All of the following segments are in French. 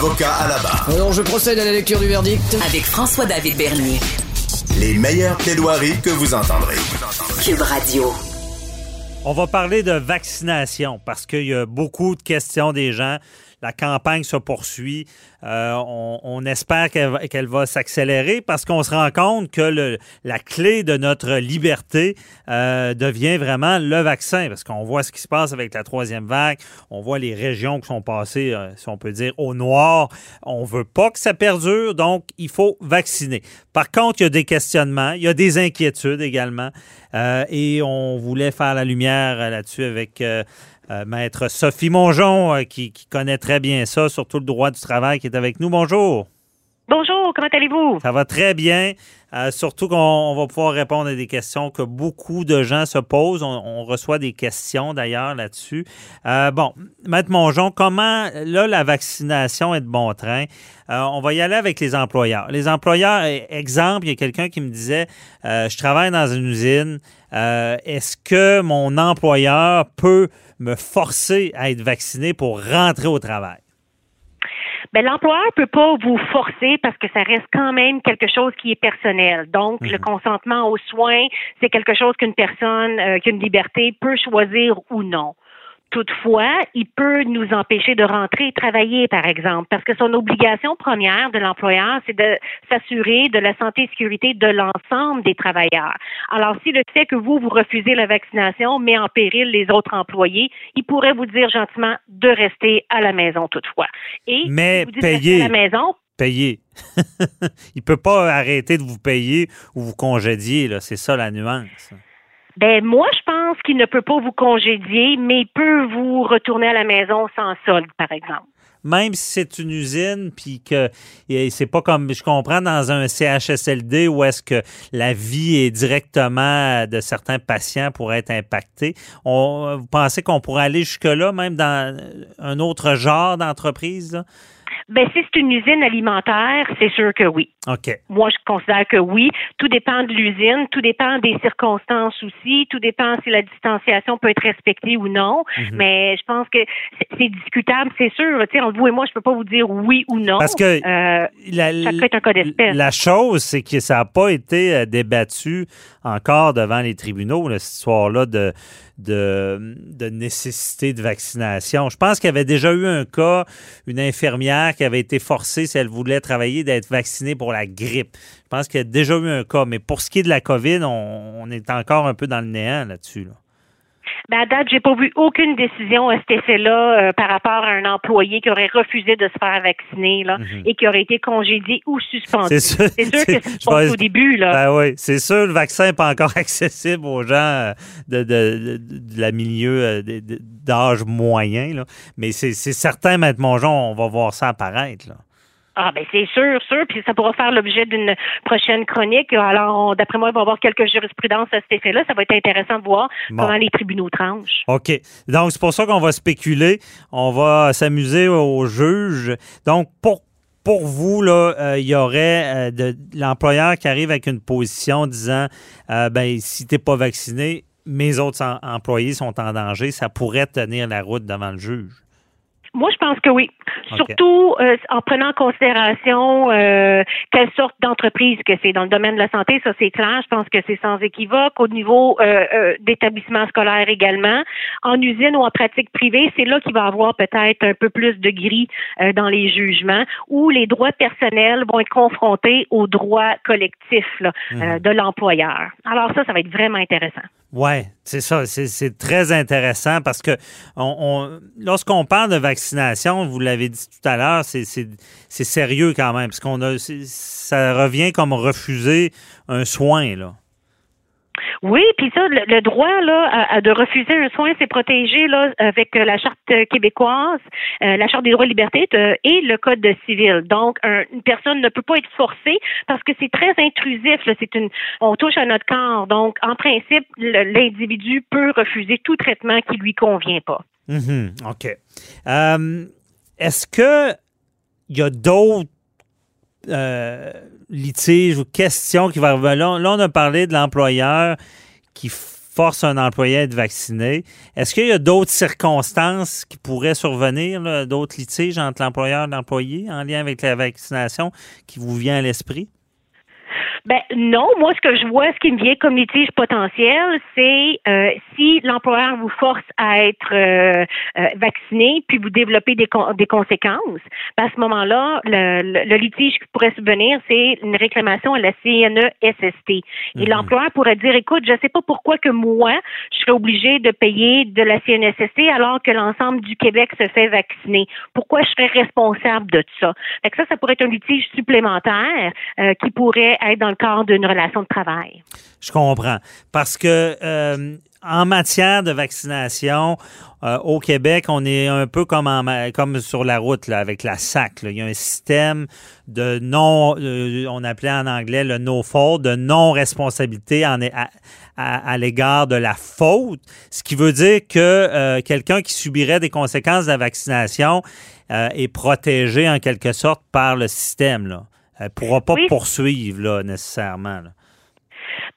Avocat à la barre. Alors je procède à la lecture du verdict. Avec François-David Bernier. Les meilleures plaidoiries que vous entendrez. Cube Radio. On va parler de vaccination parce qu'il y a beaucoup de questions des gens. La campagne se poursuit. Euh, on, espère qu'elle va, s'accélérer parce qu'on se rend compte que la clé de notre liberté euh, devient vraiment le vaccin. Parce qu'on voit ce qui se passe avec la troisième vague. On voit les régions qui sont passées, euh, si on peut dire, au noir. On veut pas que ça perdure, donc il faut vacciner. Par contre, il y a des questionnements, il y a des inquiétudes également. Et on voulait faire la lumière là-dessus avec euh, maître Sophie Mongeon, euh, qui, qui, connaît très bien ça, surtout le droit du travail, qui est avec nous. Bonjour. Bonjour, comment allez-vous? Ça va très bien. Euh, surtout qu'on va pouvoir répondre à des questions que beaucoup de gens se posent. On, on reçoit des questions d'ailleurs là-dessus. Bon, Maître Mongeon, comment là la vaccination est de bon train? On va y aller avec les employeurs. Les employeurs, e, exemple, il y a quelqu'un qui me disait, je travaille dans une usine. Est-ce que mon employeur peut me forcer à être vacciné pour rentrer au travail? Ben, l'employeur peut pas vous forcer parce que ça reste quand même quelque chose qui est personnel. Donc, le consentement aux soins, c'est quelque chose qu'une personne euh, qui a une liberté peut choisir ou non. Toutefois, il peut nous empêcher de rentrer et travailler, par exemple, parce que son obligation première de l'employeur, c'est de s'assurer de la santé et sécurité de l'ensemble des travailleurs. Alors, si le fait que vous, vous refusez la vaccination met en péril les autres employés, il pourrait vous dire gentiment de rester à la maison toutefois. Et Mais si vous payer. à la maison, payer. il peut pas arrêter de vous payer ou vous congédier. C'est ça la nuance. Ben moi, je pense qu'il ne peut pas vous congédier, mais il peut vous retourner à la maison sans solde, par exemple. Même si c'est une usine, puis que c'est pas comme je comprends dans un CHSLD où est-ce que la vie est directement de certains patients pour être impactée. On, vous pensez qu'on pourrait aller jusque-là, même dans un autre genre d'entreprise? Ben, si c'est une usine alimentaire, c'est sûr que oui. OK. Moi, je considère que oui. Tout dépend de l'usine, tout dépend des circonstances aussi, tout dépend si la distanciation peut être respectée ou non. Mhm. Mm -hmm. Mais je pense que c'est discutable, c'est sûr. Tu sais, entre vous et moi, je peux pas vous dire oui ou non. Parce que euh, la, est un cas d'espèce. La chose, c'est que ça n'a pas été euh, débattu encore devant les tribunaux, cette histoire-là de de, nécessité de vaccination. Je pense qu'il y avait déjà eu un cas, une infirmière qui avait été forcée, si elle voulait travailler, d'être vaccinée pour la grippe. Je pense qu'il y a déjà eu un cas. Mais pour ce qui est de la COVID, on, est encore un peu dans le néant là-dessus. Là. Ben à date, j'ai pas vu aucune décision à cet effet-là euh, par rapport à un employé qui aurait refusé de se faire vacciner là, Mhm. mm -hmm. et qui aurait été congédié ou suspendu. C'est sûr, sûr que c'est pas au début. Là. Ben oui, c'est sûr, le vaccin n'est pas encore accessible aux gens de, de, de, de la milieu d'âge moyen. Là. Mais c'est certain, Maître Mongeon, on va voir ça apparaître. Là. Ah ben c'est sûr, sûr, puis ça pourra faire l'objet d'une prochaine chronique. Alors, d'après moi, il va y avoir quelques jurisprudences à cet effet-là. Ça va être intéressant de voir bon. comment les tribunaux tranchent. OK. Donc, c'est pour ça qu'on va spéculer. On va s'amuser aux juges. Donc, pour pour vous, là, il euh, y aurait euh, de, l'employeur qui arrive avec une position disant euh, ben si t'es pas vacciné, mes autres employés sont en danger, ça pourrait tenir la route devant le juge. Moi, je pense que oui. Okay. Surtout euh, en prenant en considération euh, quelle sorte d'entreprise que c'est. Dans le domaine de la santé, ça c'est clair. Je pense que c'est sans équivoque. Au niveau euh, d'établissement scolaire également, en usine ou en pratique privée, c'est là qu'il va y avoir peut-être un peu plus de gris euh, dans les jugements où les droits personnels vont être confrontés aux droits collectifs là, Mhm. de l'employeur. Alors ça, ça va être vraiment intéressant. Oui, c'est ça. C'est très intéressant parce que on, on, lorsqu'on parle de vaccination, vous l'avez dit tout à l'heure, c'est sérieux quand même, parce qu'on a ça revient comme refuser un soin, là. Oui, puis ça, le, droit là à- de refuser un soin, c'est protégé là avec euh, la charte québécoise, euh, la charte des droits et libertés euh, et le code de civil. Donc, un- une personne ne peut pas être forcée parce que c'est très intrusif. C'est une, on touche à notre corps. Donc, en principe, l'individu peut refuser tout traitement qui lui convient pas. Mhm, OK. Euh, Est-ce que il y a d'autres euh, litiges ou questions qui vont revenir? Là, on a parlé de l'employeur qui force un employé à être vacciné. Est-ce qu'il y a d'autres circonstances qui pourraient survenir, d'autres litiges entre l'employeur et l'employé en lien avec la vaccination qui vous vient à l'esprit? Ben non, moi ce que je vois, ce qui me vient comme litige potentiel, c'est euh, si l'employeur vous force à être euh, euh, vacciné, puis vous développez des, con- des conséquences. Ben, à ce moment-là, le, le- le litige qui pourrait subvenir, c'est une réclamation à la CNESST. Et Mhm. l'employeur pourrait dire, écoute, je ne sais pas pourquoi que moi, je serais obligé de payer de la CNESST alors que l'ensemble du Québec se fait vacciner. Pourquoi je serais responsable de ça? Fait que ça, ça pourrait être un litige supplémentaire euh, qui pourrait être dans le cadre d'une relation de travail. Je comprends. Parce que euh, en matière de vaccination, euh, au Québec, on est un peu comme, sur la route là, avec la SAC. Il y a un système de non, euh, on appelait en anglais le no fault, de non-responsabilité en- à, l'égard de la faute, ce qui veut dire que quelqu'un qui subirait des conséquences de la vaccination est protégé en quelque sorte par le système. Là. Elle ne pourra pas Oui. poursuivre là, nécessairement. là.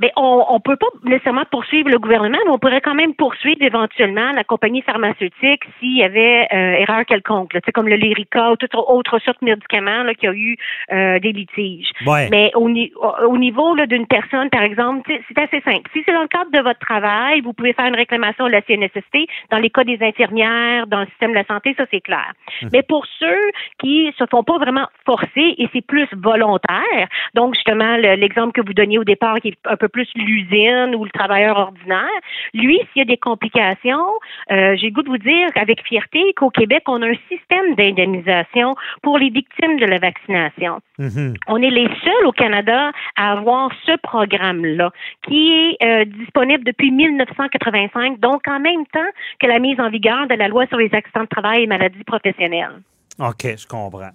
Mais on ne peut pas nécessairement poursuivre le gouvernement, mais on pourrait quand même poursuivre éventuellement la compagnie pharmaceutique s'il y avait euh, erreur quelconque. là. Tu sais, comme le Lyrica ou toute autre sorte de médicaments là, qui a eu euh, des litiges. Ouais. Mais au, au- au niveau d'une personne, par exemple, c'est assez simple. Si c'est dans le cadre de votre travail, vous pouvez faire une réclamation à la CNSST. Dans les cas des infirmières, dans le système de la santé, ça c'est clair. Mais pour ceux qui se font pas vraiment forcer et c'est plus volontaire, donc justement le- l'exemple que vous donniez au départ qui est un peu plus l'usine ou le travailleur ordinaire, lui, s'il y a des complications, euh, j'ai le goût de vous dire avec fierté qu'au Québec, on a un système d'indemnisation pour les victimes de la vaccination. Mhm. On est les seuls au Canada à avoir ce programme-là, qui est euh, disponible depuis 1985, donc en même temps que la mise en vigueur de la loi sur les accidents de travail et maladies professionnelles. OK, je comprends.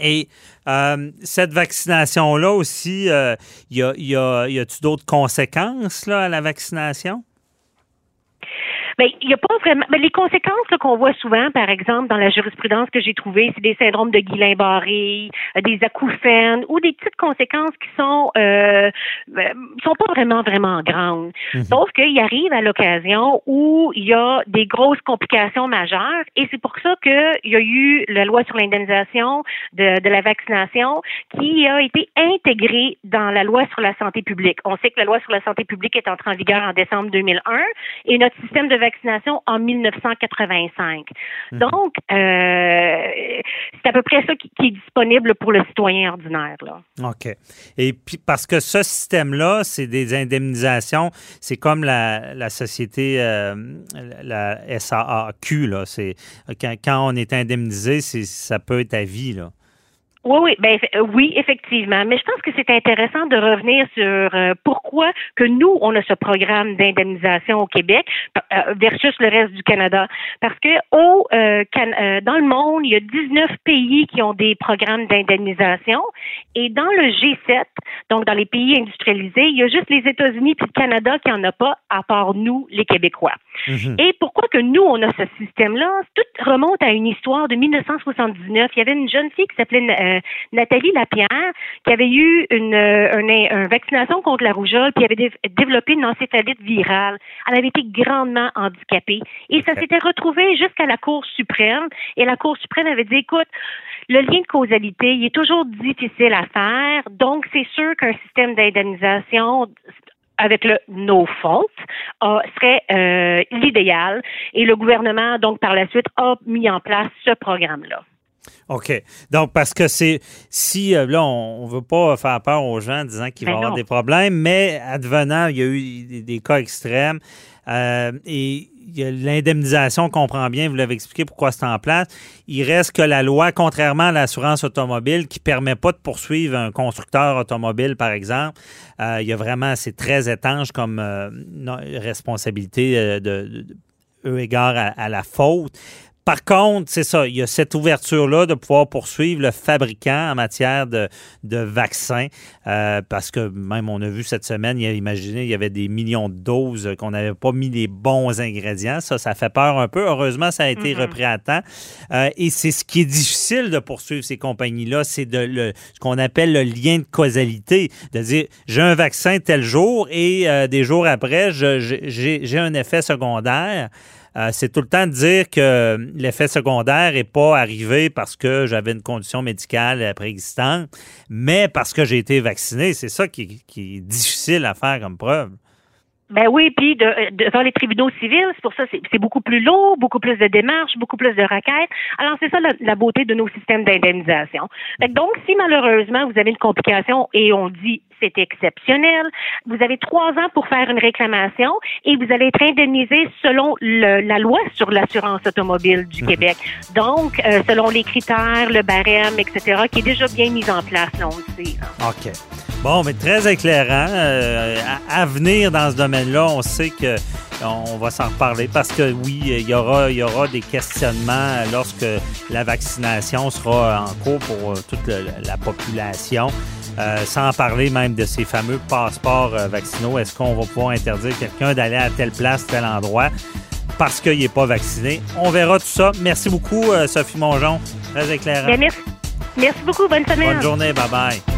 Et euh, cette vaccination-là aussi, euh, y a-tu d'autres conséquences à la vaccination? Mais il n'y a pas vraiment. Mais les conséquences qu'on voit souvent, par exemple, dans la jurisprudence que j'ai trouvée, c'est des syndromes de Guillain-Barré, euh, des acouphènes ou des petites conséquences qui sont euh, euh, sont pas vraiment vraiment grandes. Sauf qu'il arrive à l'occasion où il y a des grosses complications majeures et c'est pour ça qu'il y a eu la loi sur l'indemnisation de, de la vaccination qui a été intégrée dans la loi sur la santé publique. On sait que la loi sur la santé publique est entrée en vigueur en décembre 2001 et notre système de vaccination en 1985. Donc, euh, c'est à peu près ça qui, qui est disponible pour le citoyen ordinaire. Là. OK. Et puis, parce que ce système-là, c'est des indemnisations, c'est comme la, la société, euh, la SAAQ, là. C'est, quand, quand on est indemnisé, c'est, ça peut être à vie, là. Oui, oui, ben euh, oui, effectivement. Mais je pense que c'est intéressant de revenir sur euh, pourquoi que nous, on a ce programme d'indemnisation au Québec euh, versus le reste du Canada. Parce que au euh, Can- dans le monde, il y a 19 pays qui ont des programmes d'indemnisation. Et dans le G7, donc dans les pays industrialisés, il y a juste les États-Unis puis le Canada qui en a pas, à part nous, les Québécois. Mhm. Et pourquoi que nous, on a ce système-là? Tout remonte à une histoire de 1979. Il y avait une jeune fille qui s'appelait euh, Nathalie Lapierre qui avait eu une, euh, une- une vaccination contre la rougeole puis avait dé- développé une encéphalite virale. Elle avait été grandement handicapée. Et ça s'était retrouvé jusqu'à la Cour suprême. Et la Cour suprême avait dit, écoute, le lien de causalité, il est toujours difficile à faire. Donc, c'est sûr qu'un système d'indemnisation avec le no fault euh, serait euh, l'idéal. Et le gouvernement, donc, par la suite, a mis en place ce programme-là. OK. Donc, parce que c'est. Si, euh, là, on ne veut pas faire peur aux gens en disant qu'il va y Ben avoir des problèmes, mais advenant, il y a eu des, des cas extrêmes. euh, et l'indemnisation, on comprend bien, vous l'avez expliqué pourquoi c'est en place. Il reste que la loi, contrairement à l'assurance automobile, qui permet pas de poursuivre un constructeur automobile, par exemple, euh, il y a vraiment, c'est très étanche comme euh, responsabilité de, égard à, à la faute. Par contre, c'est ça, il y a cette ouverture-là de pouvoir poursuivre le fabricant en matière de, de vaccins, euh, parce que même on a vu cette semaine, il y a, imaginez, il y avait des millions de doses qu'on n'avait pas mis les bons ingrédients. Ça, ça fait peur un peu. Heureusement, ça a été repris à temps. Euh, et c'est ce qui est difficile de poursuivre ces compagnies-là, c'est de le, ce qu'on appelle le lien de causalité, de dire j'ai un vaccin tel jour et euh, des jours après, j'ai un effet secondaire. Euh, c'est tout le temps de dire que l'effet secondaire n'est pas arrivé parce que j'avais une condition médicale euh, préexistante, mais parce que j'ai été vacciné. C'est ça qui, qui est difficile à faire comme preuve. Ben oui, puis de, devant les tribunaux civils, c'est pour ça c'est c'est beaucoup plus lourd, beaucoup plus de démarches, beaucoup plus de requêtes. Alors c'est ça la, la beauté de nos systèmes d'indemnisation. Donc si malheureusement vous avez une complication et on dit c'est exceptionnel, vous avez trois ans pour faire une réclamation et vous allez être indemnisé selon le- la loi sur l'assurance automobile du Québec. Donc euh, selon les critères, le barème, etc., qui est déjà bien mis en place, là, on le sait. OK. Bon, mais très éclairant. Euh, à, à venir dans ce domaine-là, on sait que on va s'en reparler parce que oui, il y aura, il y aura des questionnements lorsque la vaccination sera en cours pour euh, toute le- la population. Euh, sans parler même de ces fameux passeports vaccinaux. Est-ce qu'on va pouvoir interdire quelqu'un d'aller à telle place, tel endroit parce qu'il n'est pas vacciné? On verra tout ça. Merci beaucoup, Sophie Mongeon. Très éclairant. Merci, merci beaucoup, bonne semaine. Bonne journée. Bye-bye.